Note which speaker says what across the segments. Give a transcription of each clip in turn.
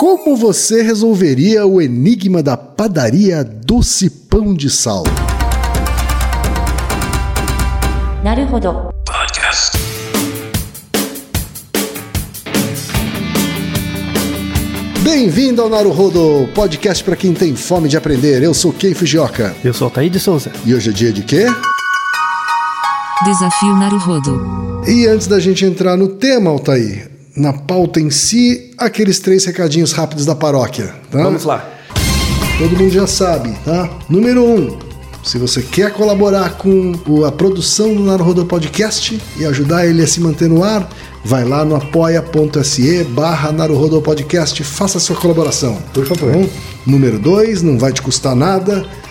Speaker 1: Como você resolveria o enigma da padaria Doce Pão de Sal?
Speaker 2: Naruhodo. Podcast.
Speaker 1: Bem-vindo ao Naruhodo, podcast para quem tem fome de aprender. Eu sou Kei Fujioka.
Speaker 3: Eu sou Altair de Souza.
Speaker 1: E hoje é dia de quê?
Speaker 4: Desafio Naruhodo.
Speaker 1: E antes da gente entrar no tema, Altair, na pauta em si, aqueles três recadinhos rápidos da paróquia. Tá?
Speaker 3: Vamos lá.
Speaker 1: Todo mundo já sabe, tá? Número um, se você quer colaborar com a produção do Naruhodo Podcast e ajudar ele a se manter no ar, vai lá no apoia.se barra Podcast, faça sua colaboração. Por favor. Número dois, não vai te custar nada,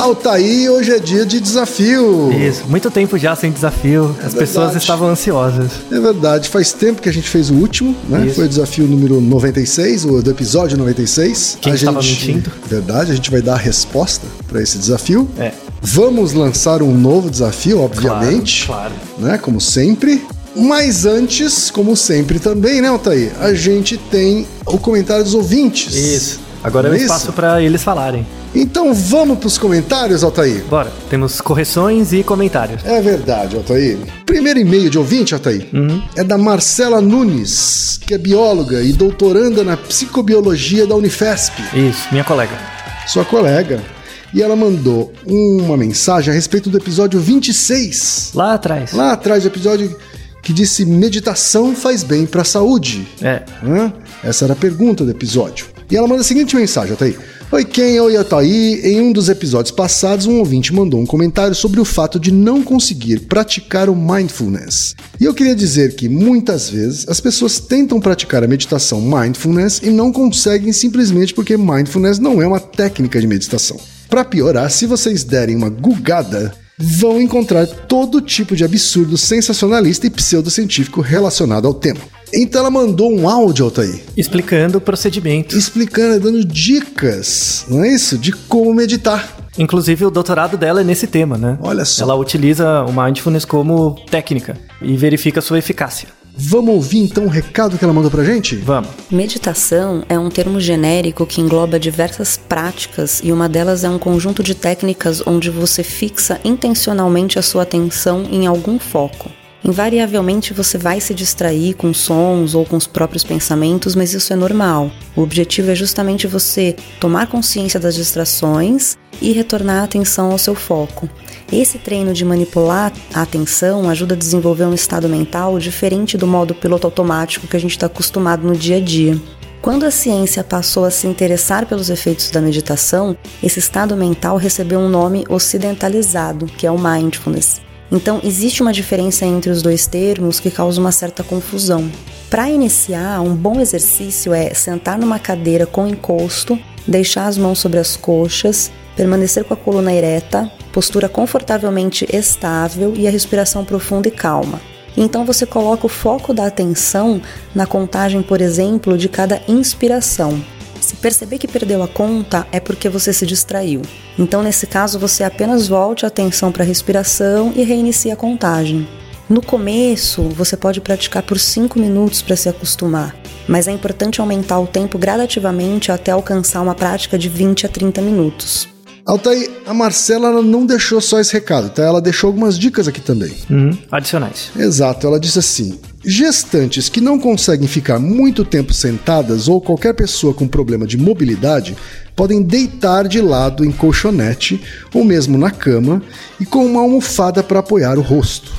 Speaker 1: Altaí, hoje é dia de desafio.
Speaker 3: Isso. Muito tempo já sem desafio. As pessoas
Speaker 1: verdade.
Speaker 3: estavam ansiosas.
Speaker 1: É verdade, faz tempo que a gente fez o último, né?
Speaker 3: Isso.
Speaker 1: Foi o desafio número 96, o do episódio 96.
Speaker 3: Quem
Speaker 1: a
Speaker 3: estava
Speaker 1: gente,
Speaker 3: mentindo?
Speaker 1: Verdade, a gente vai dar a resposta para esse desafio.
Speaker 3: É.
Speaker 1: Vamos lançar um novo desafio, obviamente,
Speaker 3: Claro,
Speaker 1: né? Como sempre. Mas antes, como sempre também, né, Altair? A gente tem o comentário dos ouvintes.
Speaker 3: Isso. Agora é
Speaker 1: Não
Speaker 3: o espaço para eles falarem.
Speaker 1: Então vamos para os comentários, Altair.
Speaker 3: Bora. Temos correções e comentários.
Speaker 1: É verdade, Altair. Primeiro e-mail de ouvinte, Altair, é da Marcela Nunes, que é bióloga e doutoranda na psicobiologia da Unifesp,
Speaker 3: Isso. Minha colega.
Speaker 1: sua colega. E ela mandou uma mensagem a respeito do episódio 26.
Speaker 3: Lá atrás.
Speaker 1: Lá atrás, episódio que disse meditação faz bem para a saúde.
Speaker 3: É.
Speaker 1: Hã? Essa era a pergunta do episódio. E ela manda a seguinte mensagem, Ataí. Oi, Ken, oi, Ataí. Em um dos episódios passados, um ouvinte mandou um comentário sobre o fato de não conseguir praticar o mindfulness. E eu queria dizer que, muitas vezes, as pessoas tentam praticar a meditação mindfulness e não conseguem simplesmente porque mindfulness não é uma técnica de meditação. Para piorar, se vocês derem uma gugada, vão encontrar todo tipo de absurdo sensacionalista e pseudocientífico relacionado ao tema. Então ela mandou um áudio, Altair,
Speaker 3: Explicando o procedimento.
Speaker 1: explicando, dando dicas, não é isso? De como meditar.
Speaker 3: Inclusive, o doutorado dela é nesse tema, né?
Speaker 1: Olha só.
Speaker 3: Ela utiliza o mindfulness como técnica e verifica sua eficácia.
Speaker 1: Vamos ouvir então o recado que ela mandou pra gente?
Speaker 3: Vamos.
Speaker 2: Meditação é um termo genérico que engloba diversas práticas e uma delas é um conjunto de técnicas onde você fixa intencionalmente a sua atenção em algum foco. Invariavelmente você vai se distrair com sons ou com os próprios pensamentos, mas isso é normal. O objetivo é justamente você tomar consciência das distrações e retornar a atenção ao seu foco. Esse treino de manipular a atenção ajuda a desenvolver um estado mental diferente do modo piloto automático que a gente está acostumado no dia a dia. Quando a ciência passou a se interessar pelos efeitos da meditação, esse estado mental recebeu um nome ocidentalizado, que é o mindfulness. Então, existe uma diferença entre os dois termos que causa uma certa confusão. Para iniciar, um bom exercício é sentar numa cadeira com encosto, deixar as mãos sobre as coxas, permanecer com a coluna ereta, postura confortavelmente estável e a respiração profunda e calma. Então você coloca o foco da atenção na contagem, por exemplo, de cada inspiração. Se perceber que perdeu a conta, é porque você se distraiu. Então, nesse caso, você apenas volte a atenção para a respiração e reinicie a contagem. No começo, você pode praticar por 5 minutos para se acostumar, mas é importante aumentar o tempo gradativamente até alcançar uma prática de 20 a 30 minutos.
Speaker 1: Altair, a Marcela ela não deixou só esse recado, tá? Ela deixou algumas dicas aqui também.
Speaker 3: Uhum. Adicionais.
Speaker 1: Exato, ela disse assim: gestantes que não conseguem ficar muito tempo sentadas ou qualquer pessoa com problema de mobilidade podem deitar de lado em colchonete ou mesmo na cama e com uma almofada para apoiar o rosto.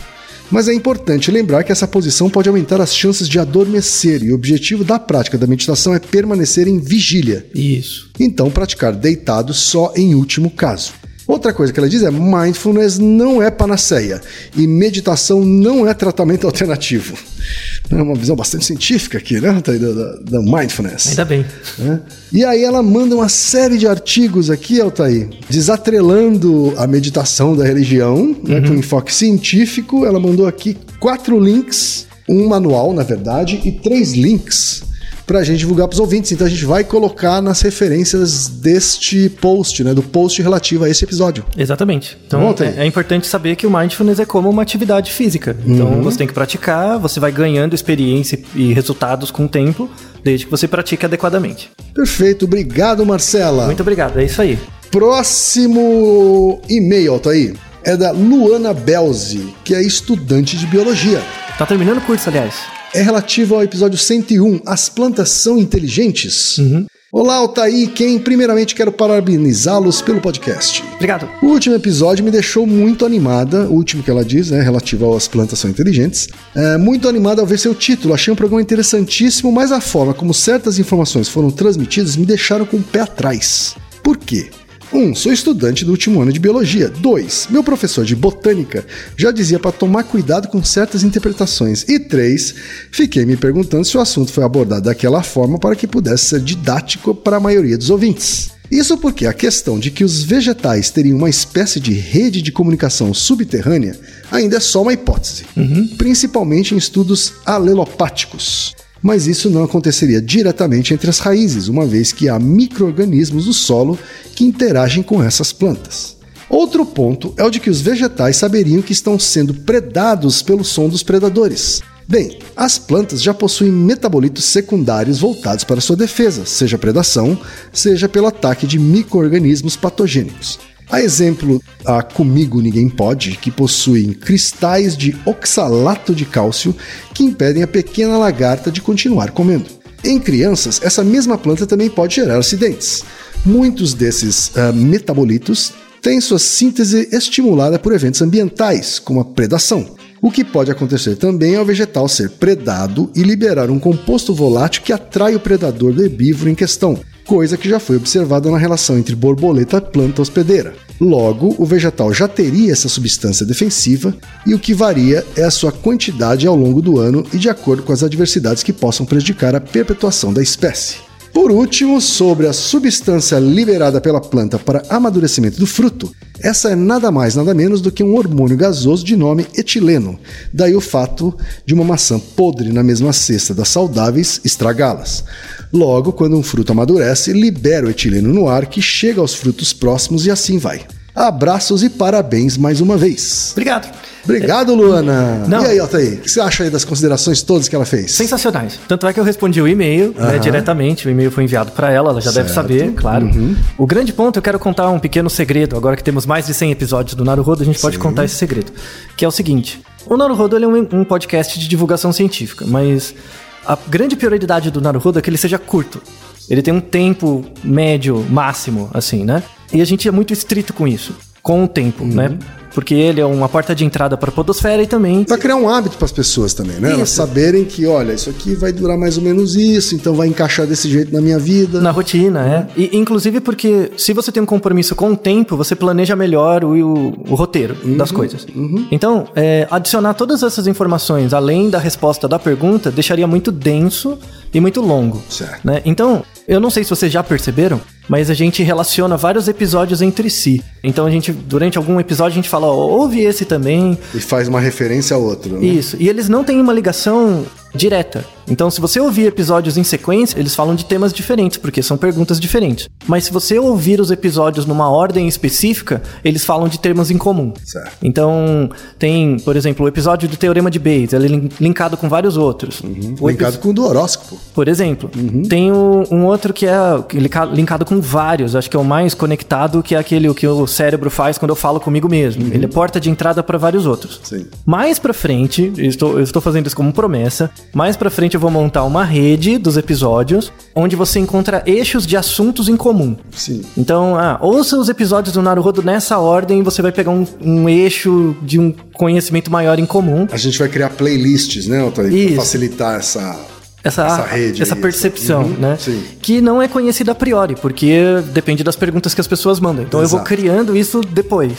Speaker 1: Mas é importante lembrar que essa posição pode aumentar as chances de adormecer e o objetivo da prática da meditação é permanecer em vigília.
Speaker 3: Isso.
Speaker 1: Então, praticar deitado só em último caso. Outra coisa que ela diz é: mindfulness não é panaceia e meditação não é tratamento alternativo. É uma visão bastante científica aqui, né? Da, da, da mindfulness.
Speaker 3: Ainda bem.
Speaker 1: É. E aí ela manda uma série de artigos aqui, Altair, desatrelando a meditação da religião, uhum. né, com enfoque científico. Ela mandou aqui quatro links, um manual, na verdade, e três links para a gente divulgar para os ouvintes. Então a gente vai colocar nas referências deste post, né, do post relativo a esse episódio.
Speaker 3: Exatamente. Então é, é, importante saber que o mindfulness é como uma atividade física. Então uhum. você tem que praticar, você vai ganhando experiência e resultados com o tempo, desde que você pratique adequadamente.
Speaker 1: Perfeito, obrigado Marcela.
Speaker 3: Muito obrigado, é isso aí.
Speaker 1: Próximo e-mail, aí é da Luana Belzi, que é estudante de biologia.
Speaker 3: Tá terminando o curso, aliás
Speaker 1: é relativo ao episódio 101, As Plantas São Inteligentes. Uhum. Olá, Altaí, quem primeiramente quero parabenizá-los pelo podcast.
Speaker 3: Obrigado.
Speaker 1: O último episódio me deixou muito animada, o último que ela diz, né, relativo às plantas são inteligentes. É, muito animada ao ver seu título, achei um programa interessantíssimo, mas a forma como certas informações foram transmitidas me deixaram com o pé atrás. Por quê? 1. Um, sou estudante do último ano de biologia. 2. Meu professor de botânica já dizia para tomar cuidado com certas interpretações. E 3. Fiquei me perguntando se o assunto foi abordado daquela forma para que pudesse ser didático para a maioria dos ouvintes. Isso porque a questão de que os vegetais teriam uma espécie de rede de comunicação subterrânea ainda é só uma hipótese, uhum. principalmente em estudos alelopáticos mas isso não aconteceria diretamente entre as raízes, uma vez que há micro-organismos do solo que interagem com essas plantas. Outro ponto é o de que os vegetais saberiam que estão sendo predados pelo som dos predadores. Bem, as plantas já possuem metabolitos secundários voltados para sua defesa, seja predação, seja pelo ataque de micro-organismos patogênicos. A exemplo, a Comigo Ninguém Pode, que possuem cristais de oxalato de cálcio que impedem a pequena lagarta de continuar comendo. Em crianças, essa mesma planta também pode gerar acidentes. Muitos desses uh, metabolitos têm sua síntese estimulada por eventos ambientais, como a predação. O que pode acontecer também é o vegetal ser predado e liberar um composto volátil que atrai o predador do herbívoro em questão, coisa que já foi observada na relação entre borboleta e planta hospedeira. Logo, o vegetal já teria essa substância defensiva e o que varia é a sua quantidade ao longo do ano e de acordo com as adversidades que possam prejudicar a perpetuação da espécie. Por último, sobre a substância liberada pela planta para amadurecimento do fruto, essa é nada mais nada menos do que um hormônio gasoso de nome etileno. Daí o fato de uma maçã podre na mesma cesta das saudáveis estragá-las. Logo, quando um fruto amadurece, libera o etileno no ar que chega aos frutos próximos e assim vai. Abraços e parabéns mais uma vez.
Speaker 3: Obrigado.
Speaker 1: Obrigado, Luana. Não. E aí, Altair, o que você acha aí das considerações todas que ela fez?
Speaker 3: Sensacionais. Tanto é que eu respondi o e-mail né, diretamente, o e-mail foi enviado para ela, ela já certo. deve saber, claro. Uhum. O grande ponto, eu quero contar um pequeno segredo, agora que temos mais de 100 episódios do Naruhodo, a gente Sim. pode contar esse segredo, que é o seguinte. O Naruhodo é um, um podcast de divulgação científica, mas a grande prioridade do Naruhodo é que ele seja curto. Ele tem um tempo médio, máximo, assim, né? E a gente é muito estrito com isso, com o tempo, né? uhum. né? Porque ele é uma porta de entrada para a podosfera e também.
Speaker 1: Vai criar um hábito para as pessoas também, né? Isso. Elas saberem que, olha, isso aqui vai durar mais ou menos isso, então vai encaixar desse jeito na minha vida.
Speaker 3: Na rotina, é. E, inclusive porque se você tem um compromisso com o tempo, você planeja melhor o, o, o roteiro uhum. das coisas. Uhum. Então, é, adicionar todas essas informações além da resposta da pergunta deixaria muito denso e muito longo. Certo. Né? Então, eu não sei se vocês já perceberam, mas a gente relaciona vários episódios entre si. Então a gente, durante algum episódio, a gente fala, oh, ouve esse também.
Speaker 1: E faz uma referência ao outro. Né?
Speaker 3: Isso. E eles não têm uma ligação direta. Então, se você ouvir episódios em sequência, eles falam de temas diferentes, porque são perguntas diferentes. Mas se você ouvir os episódios numa ordem específica, eles falam de termos em comum. Certo. Então, tem, por exemplo, o episódio do Teorema de Bayes, ele é linkado com vários outros.
Speaker 1: Uhum. Linkado com o do horóscopo.
Speaker 3: Por exemplo. Uhum. Tem o, um outro que é linkado com vários, acho que é o mais conectado, que é aquele o que o cérebro faz quando eu falo comigo mesmo. Uhum. Ele é porta de entrada para vários outros. Sim. Mais pra frente, eu estou, eu estou fazendo isso como promessa, mais pra frente eu vou montar uma rede dos episódios onde você encontra eixos de assuntos em comum. Sim. Então, ah, ouça os episódios do Naruhodo nessa ordem e você vai pegar um, um eixo de um conhecimento maior em comum.
Speaker 1: A gente vai criar playlists, né, Otávio? Pra facilitar essa
Speaker 3: essa,
Speaker 1: Essa rede
Speaker 3: essa
Speaker 1: aí,
Speaker 3: percepção,
Speaker 1: uhum,
Speaker 3: né?
Speaker 1: sim.
Speaker 3: Que não é conhecida a priori, porque depende das perguntas que as pessoas mandam. Então eu
Speaker 1: Exato. Uhum.
Speaker 3: vou criando isso depois,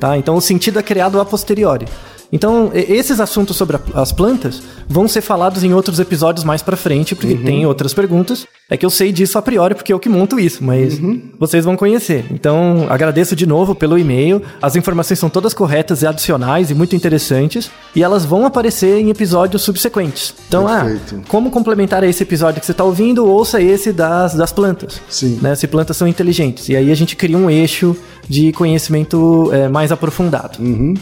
Speaker 3: tá? Então o sentido é criado a posteriori. Então, esses assuntos sobre a- as plantas vão ser falados em outros episódios mais pra frente, porque
Speaker 1: Uhum.
Speaker 3: tem outras perguntas. É que eu sei disso a priori, porque eu que monto isso, mas
Speaker 1: Uhum.
Speaker 3: vocês vão conhecer. Então, agradeço de novo pelo e-mail. As informações são todas corretas e adicionais e muito interessantes, e elas vão aparecer em episódios subsequentes. Então,
Speaker 1: Perfeito.
Speaker 3: ah, como complementar a esse episódio que você está ouvindo, ouça esse das, das plantas.
Speaker 1: Sim.
Speaker 3: Né? Se plantas são inteligentes. E aí a gente cria um eixo de conhecimento é, mais aprofundado.
Speaker 1: Uhum.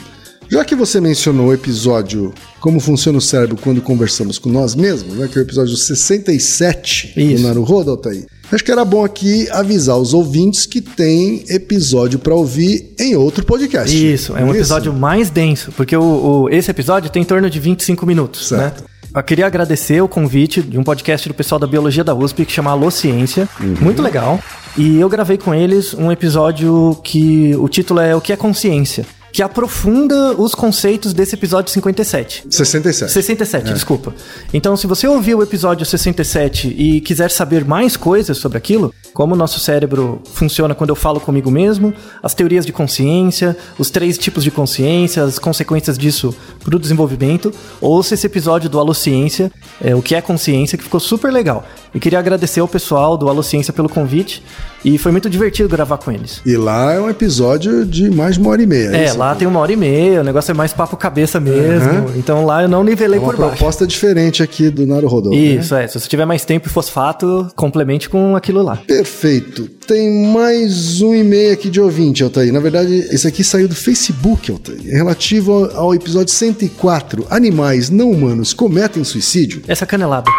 Speaker 1: Já que você mencionou o episódio Como Funciona o Cérebro Quando Conversamos com Nós Mesmos, né, que é o episódio 67
Speaker 3: Isso.
Speaker 1: do Naruhodo, Altair, acho que era bom aqui avisar os ouvintes que tem episódio para ouvir em outro podcast.
Speaker 3: Isso, é um episódio mais denso, porque o, o- esse episódio tem em torno de 25 minutos,
Speaker 1: Certo.
Speaker 3: né? Eu queria agradecer o convite de um podcast do pessoal da Biologia da USP que chama Alô Ciência, muito legal. E eu gravei com eles um episódio que o título é O que é consciência, que aprofunda os conceitos desse episódio 57.
Speaker 1: 67.
Speaker 3: 67, desculpa. Então, se você ouviu o episódio 67 e quiser saber mais coisas sobre aquilo, como o nosso cérebro funciona quando eu falo comigo mesmo, as teorias de consciência, os três tipos de consciência, as consequências disso para o desenvolvimento, ouça esse episódio do Alociência, é, o que é consciência, que ficou super legal. E queria agradecer ao pessoal do Alociência pelo convite, e foi muito divertido gravar com eles.
Speaker 1: E lá é um episódio de mais de uma hora e meia.
Speaker 3: É,
Speaker 1: isso?
Speaker 3: lá tem uma hora e meia, o negócio é mais papo cabeça mesmo. Então lá eu não nivelei
Speaker 1: É uma
Speaker 3: por baixo.
Speaker 1: proposta diferente aqui do Naruhodo. né?
Speaker 3: Isso, é. Se você tiver mais tempo e fosfato, complemente com aquilo lá.
Speaker 1: Perfeito. Tem mais um e-mail aqui de ouvinte, Altair. Na verdade, esse aqui saiu do Facebook, Altair. É relativo ao, ao episódio 104. Animais não humanos cometem suicídio.
Speaker 3: Essa canelada.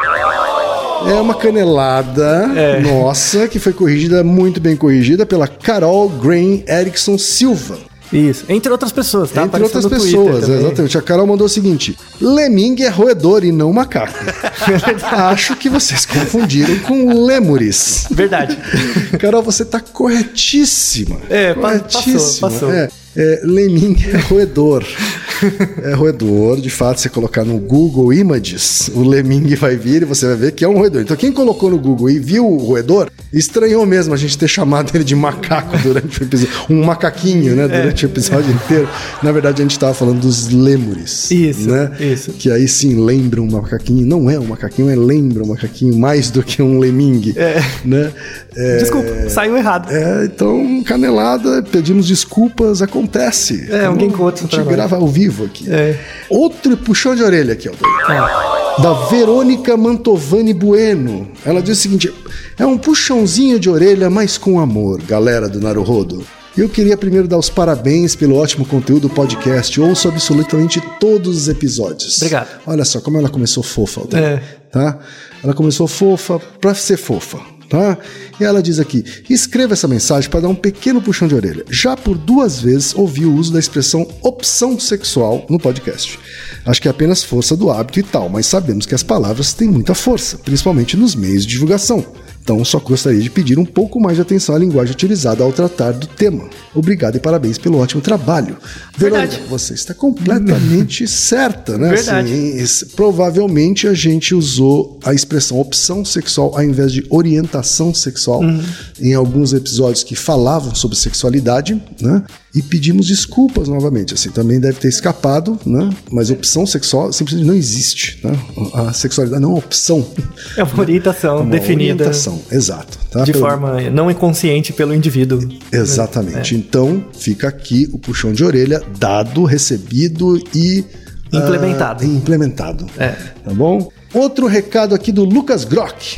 Speaker 1: É uma canelada
Speaker 3: É.
Speaker 1: nossa que foi corrigida, muito bem corrigida, pela Carol Grain Erickson Silva.
Speaker 3: Isso. Entre outras pessoas, tá?
Speaker 1: Entre outras pessoas, exatamente. A Carol mandou o seguinte: Lemming é roedor e não macaco. Acho que vocês confundiram com lêmures.
Speaker 3: Verdade.
Speaker 1: Carol, você tá corretíssima.
Speaker 3: É,
Speaker 1: corretíssima.
Speaker 3: passou, passou.
Speaker 1: É, é, lemming é roedor. É roedor, de fato, você colocar no Google Images, o lemming vai vir e você vai ver que é um roedor. Então, quem colocou no Google e viu o roedor, estranhou mesmo a gente ter chamado ele de macaco durante o episódio. Um macaquinho, né? Durante o episódio inteiro. Na verdade, a gente estava falando dos lêmures.
Speaker 3: Isso,
Speaker 1: né?
Speaker 3: isso.
Speaker 1: Que aí sim lembra um macaquinho. Não é um macaquinho, é lembra um macaquinho mais do que um lemming.
Speaker 3: É.
Speaker 1: Né? É,
Speaker 3: Desculpa, saiu errado.
Speaker 1: é, então, canelada, pedimos desculpas, acontece.
Speaker 3: É, alguém com outro
Speaker 1: A gente grava ao vivo aqui.
Speaker 3: É.
Speaker 1: Outro puxão de orelha aqui, Altair.
Speaker 3: Ah,
Speaker 1: Da Verônica Mantovani Bueno. Ela diz o seguinte: é um puxãozinho de orelha, mas com amor, galera do Naruhodo. Eu queria primeiro dar os parabéns pelo ótimo conteúdo do podcast. Ouço absolutamente todos os episódios.
Speaker 3: Obrigado.
Speaker 1: Olha só como ela começou fofa.
Speaker 3: É.
Speaker 1: Tá? Ela começou fofa pra ser fofa. Tá? E ela diz aqui: escreva essa mensagem para dar um pequeno puxão de orelha. Já por duas vezes ouvi o uso da expressão opção sexual no podcast. Acho que é apenas força do hábito e tal, mas sabemos que as palavras têm muita força, principalmente nos meios de divulgação. Então, só gostaria de pedir um pouco mais de atenção à linguagem utilizada ao tratar do tema. Obrigado e parabéns pelo ótimo trabalho.
Speaker 3: Verdade.
Speaker 1: Verônica, você está completamente certa, né?
Speaker 3: Verdade.
Speaker 1: Assim, provavelmente a gente usou a expressão opção sexual ao invés de orientação sexual
Speaker 3: Uhum.
Speaker 1: em alguns episódios que falavam sobre sexualidade, né? E pedimos desculpas novamente. Assim, também deve ter escapado, né? Mas opção sexual simplesmente não existe, né? A sexualidade não é uma opção.
Speaker 3: é uma orientação
Speaker 1: É uma
Speaker 3: definida
Speaker 1: orientação, exato. tá?
Speaker 3: de
Speaker 1: Pelo-
Speaker 3: forma não inconsciente pelo indivíduo.
Speaker 1: Exatamente. Então, fica aqui o puxão de orelha dado, recebido e
Speaker 3: Implementado.
Speaker 1: ah, implementado.
Speaker 3: É.
Speaker 1: Tá bom? Outro recado aqui do Lucas Grock.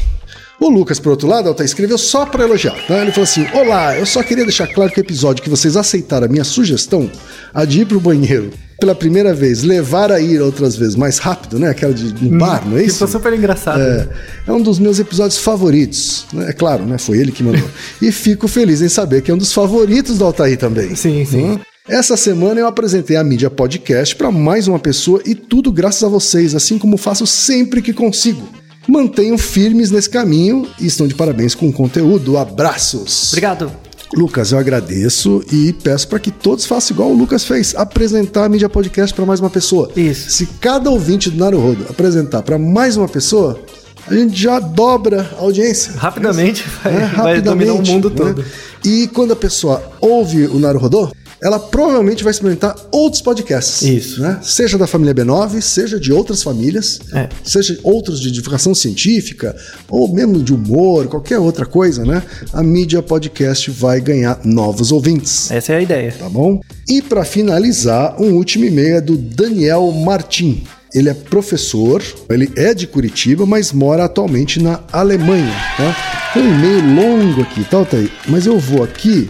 Speaker 1: O Lucas, por outro lado, Alta, escreveu só para elogiar. Tá? Ele falou assim: Olá, eu só queria deixar claro que o episódio que vocês aceitaram a minha sugestão, a de ir pro banheiro pela primeira vez, levar a ir outras vezes mais rápido, né? Aquela de um bar, não é isso?
Speaker 3: foi super engraçado.
Speaker 1: É, é um dos meus episódios favoritos. né? É claro, né? Foi ele que mandou. e fico feliz em saber que é um dos favoritos do Altair também.
Speaker 3: Sim, sim.
Speaker 1: Hum? Essa semana eu apresentei a mídia podcast para mais uma pessoa e tudo graças a vocês, assim como faço sempre que consigo. Mantenham firmes nesse caminho e estão de parabéns com o conteúdo. Abraços!
Speaker 3: Obrigado.
Speaker 1: Lucas, eu agradeço e peço para que todos façam igual o Lucas fez, apresentar a mídia podcast para mais uma pessoa.
Speaker 3: Isso.
Speaker 1: Se cada ouvinte do Naruhodo apresentar para mais uma pessoa, a gente já dobra a audiência.
Speaker 3: Rapidamente vai, é, vai dominar o mundo né? todo.
Speaker 1: E quando a pessoa ouve o Naruhodô, ela provavelmente vai experimentar outros podcasts.
Speaker 3: Isso.
Speaker 1: Né? Seja da família B9, seja de outras famílias, é. seja outros de divulgação científica, ou mesmo de humor, qualquer outra coisa, né? A mídia podcast vai ganhar novos ouvintes.
Speaker 3: Essa é a ideia.
Speaker 1: Tá bom? E para finalizar, um último e-mail é do Daniel Martin. Ele é professor, ele é de Curitiba, mas mora atualmente na Alemanha. Tá? Tem um e-mail longo aqui, tá, Altair? Mas eu vou aqui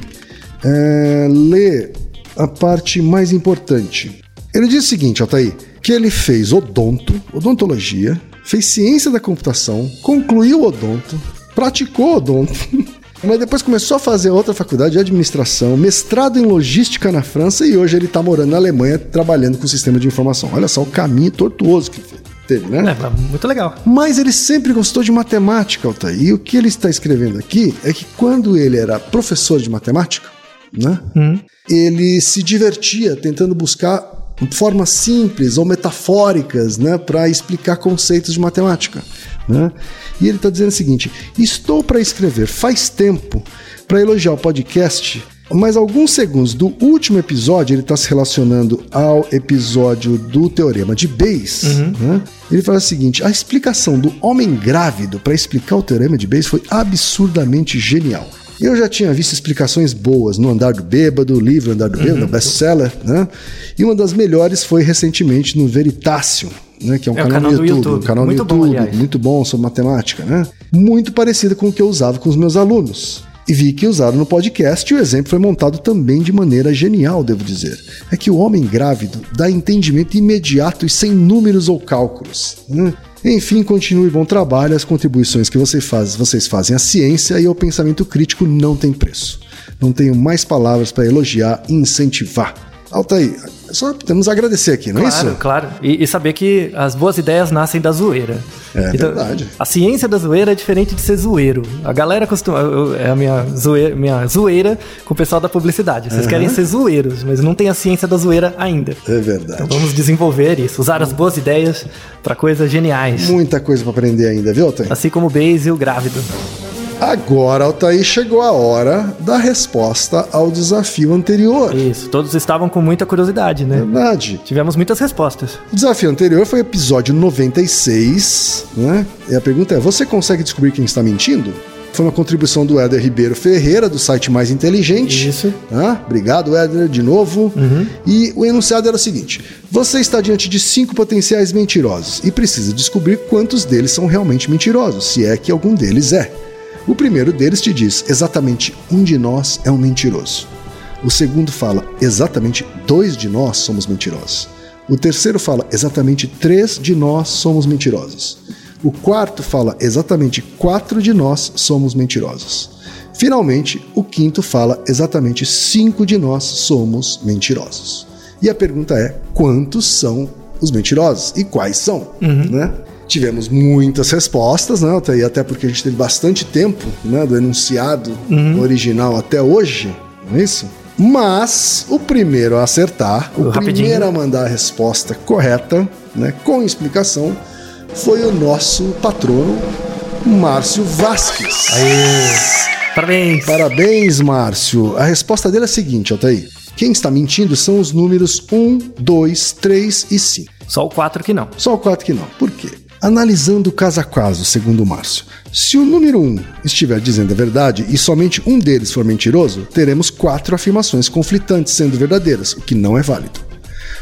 Speaker 1: é, ler a parte mais importante. Ele diz o seguinte, Altair, que ele fez odonto, odontologia, fez ciência da computação, concluiu odonto, praticou odonto, mas depois começou a fazer outra faculdade de administração, mestrado em logística na França e hoje ele está morando na Alemanha trabalhando com sistema de informação. Olha só o caminho tortuoso que teve, né?
Speaker 3: É, muito legal.
Speaker 1: Mas ele sempre gostou de matemática, Altair. E o que ele está escrevendo aqui é que quando ele era professor de matemática, né? Hum. Ele se divertia tentando buscar formas simples ou metafóricas, né, para explicar conceitos de matemática, né? E ele está dizendo o seguinte: estou para escrever faz tempo para elogiar o podcast. Mas alguns segundos do último episódio, ele está se relacionando ao episódio do Teorema de Bayes. Uhum. Né? Ele fala o seguinte: a explicação do homem grávido para explicar o Teorema de Bayes foi absurdamente genial. Eu já tinha visto explicações boas no Andar do Bêbado, livro Andar do Bêbado, uhum. best-seller, né? E uma das melhores foi recentemente no Veritácio, né, que é um é canal, canal, no YouTube, YouTube. Um canal muito no YouTube, bom, muito bom sobre matemática, né? Muito parecido com o que eu usava com os meus alunos. E vi que usaram no podcast e o exemplo foi montado também de maneira genial, devo dizer. É que o homem grávido dá entendimento imediato e sem números ou cálculos. Né? Enfim, continue bom trabalho. As contribuições que você faz, vocês fazem à ciência e ao pensamento crítico não tem preço. Não tenho mais palavras para elogiar e incentivar. Altair, só temos a agradecer aqui, não
Speaker 3: claro,
Speaker 1: é isso?
Speaker 3: Claro, e, e, saber que as boas ideias nascem da zoeira.
Speaker 1: É então, verdade.
Speaker 3: A ciência da zoeira é diferente de ser zoeiro. A galera costuma. Eu, é a minha zoeira, minha zoeira com o pessoal da publicidade. Vocês uhum. querem ser zoeiros, mas não tem a ciência da zoeira ainda.
Speaker 1: É verdade.
Speaker 3: Então vamos desenvolver isso, usar as boas ideias para coisas geniais.
Speaker 1: Muita coisa para aprender ainda, viu, Tem?
Speaker 3: Assim como o Base e o grávido.
Speaker 1: Agora, Altair, chegou a hora da resposta ao desafio anterior.
Speaker 3: Isso, todos estavam com muita curiosidade, né?
Speaker 1: Verdade.
Speaker 3: Tivemos muitas respostas.
Speaker 1: O desafio anterior foi episódio 96, né? E a pergunta é: você consegue descobrir quem está mentindo? Foi uma contribuição do Éder Ribeiro Ferreira, do site Mais Inteligente.
Speaker 3: Isso.
Speaker 1: Ah, obrigado, Éder, de novo. Uhum. E o enunciado era o seguinte: você está diante de cinco potenciais mentirosos e precisa descobrir quantos deles são realmente mentirosos, se é que algum deles é. O primeiro deles te diz exatamente um de nós é um mentiroso. O segundo fala exatamente dois de nós somos mentirosos. O terceiro fala exatamente três de nós somos mentirosos. O quarto fala exatamente quatro de nós somos mentirosos. Finalmente, o quinto fala exatamente cinco de nós somos mentirosos. E a pergunta é: quantos são os mentirosos e quais são? Uhum. Né? Tivemos muitas respostas, né? Até porque a gente teve bastante tempo né, do enunciado uhum. original até hoje, não é isso? Mas o primeiro a acertar, o, o primeiro a mandar a resposta correta, né, com explicação, foi o nosso patrono, Márcio Vasques.
Speaker 3: Aê. Parabéns!
Speaker 1: Parabéns, Márcio. A resposta dele é a seguinte, Altair. Quem está mentindo são os números 1, 2, 3 e 5.
Speaker 3: Só o 4 que não.
Speaker 1: Só o 4 que não. Por quê? Analisando caso a caso, segundo Márcio, se o número 1 um estiver dizendo a verdade e somente um deles for mentiroso, teremos quatro afirmações conflitantes sendo verdadeiras, o que não é válido.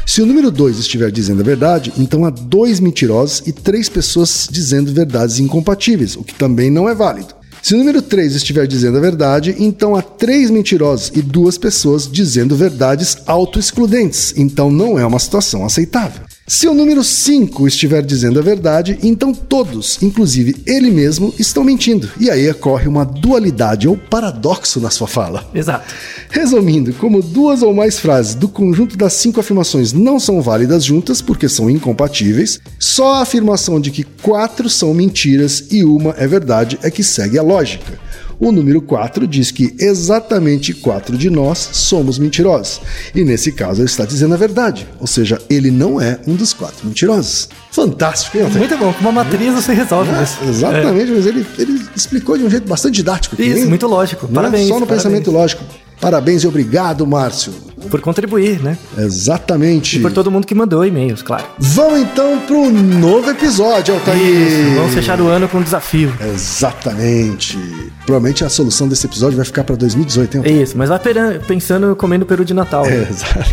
Speaker 1: Se o número 2 estiver dizendo a verdade, então há dois mentirosos e três pessoas dizendo verdades incompatíveis, o que também não é válido. Se o número 3 estiver dizendo a verdade, então há três mentirosos e duas pessoas dizendo verdades autoexcludentes, então não é uma situação aceitável. Se o número 5 estiver dizendo a verdade, então todos, inclusive ele mesmo, estão mentindo. E aí ocorre uma dualidade ou paradoxo na sua fala.
Speaker 3: Exato.
Speaker 1: Resumindo, como duas ou mais frases do conjunto das cinco afirmações não são válidas juntas porque são incompatíveis, só a afirmação de que quatro são mentiras e uma é verdade é que segue a lógica. O número 4 diz que exatamente quatro de nós somos mentirosos. E nesse caso ele está dizendo a verdade, ou seja, ele não é um dos quatro mentirosos. Fantástico, hein, Altair?
Speaker 3: Muito bom, com uma matriz você resolve
Speaker 1: É,
Speaker 3: isso.
Speaker 1: exatamente, mas ele, ele explicou de um jeito bastante didático.
Speaker 3: Isso,
Speaker 1: hein?
Speaker 3: muito lógico.
Speaker 1: É
Speaker 3: Parabéns.
Speaker 1: Só no
Speaker 3: parabéns.
Speaker 1: pensamento lógico. Parabéns e obrigado, Márcio.
Speaker 3: Por contribuir, né?
Speaker 1: Exatamente.
Speaker 3: E por todo mundo que mandou e-mails, claro.
Speaker 1: Vamos então pro novo episódio, Altair.
Speaker 3: Isso, vamos fechar o ano com um desafio.
Speaker 1: Exatamente. Provavelmente a solução desse episódio vai ficar para 2018, hein? Altair?
Speaker 3: Isso, mas vai pensando comendo peru de Natal.
Speaker 1: É, exato.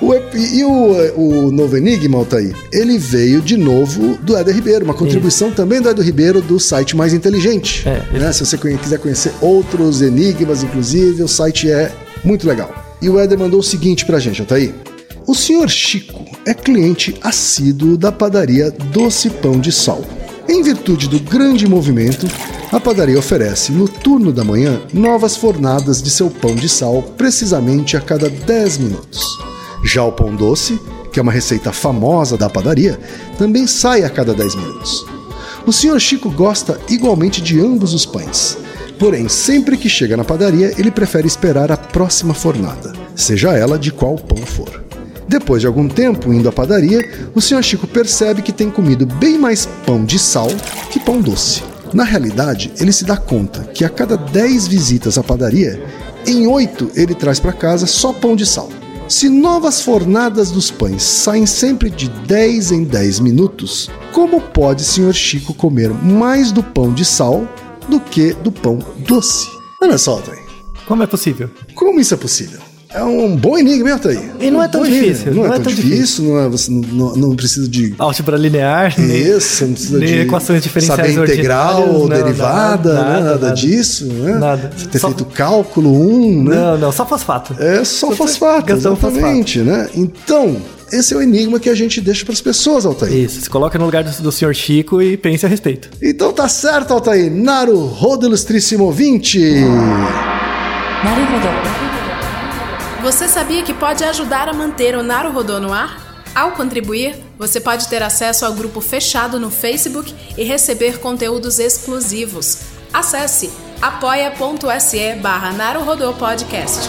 Speaker 1: O e o, o novo Enigma, Altair, ele veio de novo do Éder Ribeiro, uma contribuição também do Éder Ribeiro do site Mais Inteligente.
Speaker 3: É,
Speaker 1: né? Se você quiser conhecer outros enigmas, inclusive, o site é muito legal. E o Éder mandou o seguinte pra gente, Altair. O senhor Chico é cliente assíduo da padaria Doce Pão de Sal. Em virtude do grande movimento, a padaria oferece, no turno da manhã, novas fornadas de seu pão de sal, precisamente a cada 10 minutos. Já o pão doce, que é uma receita famosa da padaria, também sai a cada 10 minutos. O Sr. Chico gosta igualmente de ambos os pães. Porém, sempre que chega na padaria, ele prefere esperar a próxima fornada, seja ela de qual pão for. Depois de algum tempo indo à padaria, o Sr. Chico percebe que tem comido bem mais pão de sal que pão doce. Na realidade, ele se dá conta que a cada 10 visitas à padaria, em 8 ele traz para casa só pão de sal. Se novas fornadas dos pães saem sempre de 10 em 10 minutos, como pode Sr. Chico comer mais do pão de sal do que do pão doce? Olha só, Altair.
Speaker 3: Como é possível?
Speaker 1: Como isso é possível? É um bom enigma, Altair?
Speaker 3: E não é
Speaker 1: Um
Speaker 3: tão
Speaker 1: bom enigma.
Speaker 3: difícil,
Speaker 1: Não, é tão difícil, não, é, você não, não precisa de
Speaker 3: Álgebra linear,
Speaker 1: isso, não precisa de
Speaker 3: equações diferenciais
Speaker 1: saber integral,
Speaker 3: não,
Speaker 1: derivada,
Speaker 3: nada,
Speaker 1: nada,
Speaker 3: nada,
Speaker 1: disso, né?
Speaker 3: Nada.
Speaker 1: Ter
Speaker 3: Só-
Speaker 1: feito cálculo 1, né?
Speaker 3: Não, não, só fosfato.
Speaker 1: É só fosfato, exatamente, né? Então, esse é o enigma que a gente deixa para as pessoas, Altair.
Speaker 3: Isso, se coloca no lugar do, do Sr. Chico e pense a respeito.
Speaker 1: Então tá certo, Altair. Naru Rodo Ilustríssimo ouvinte.
Speaker 4: Você sabia que pode ajudar a manter o Naruhodô no ar? Ao contribuir, você pode ter acesso ao grupo fechado no Facebook e receber conteúdos exclusivos. Acesse apoia.se barra Podcast.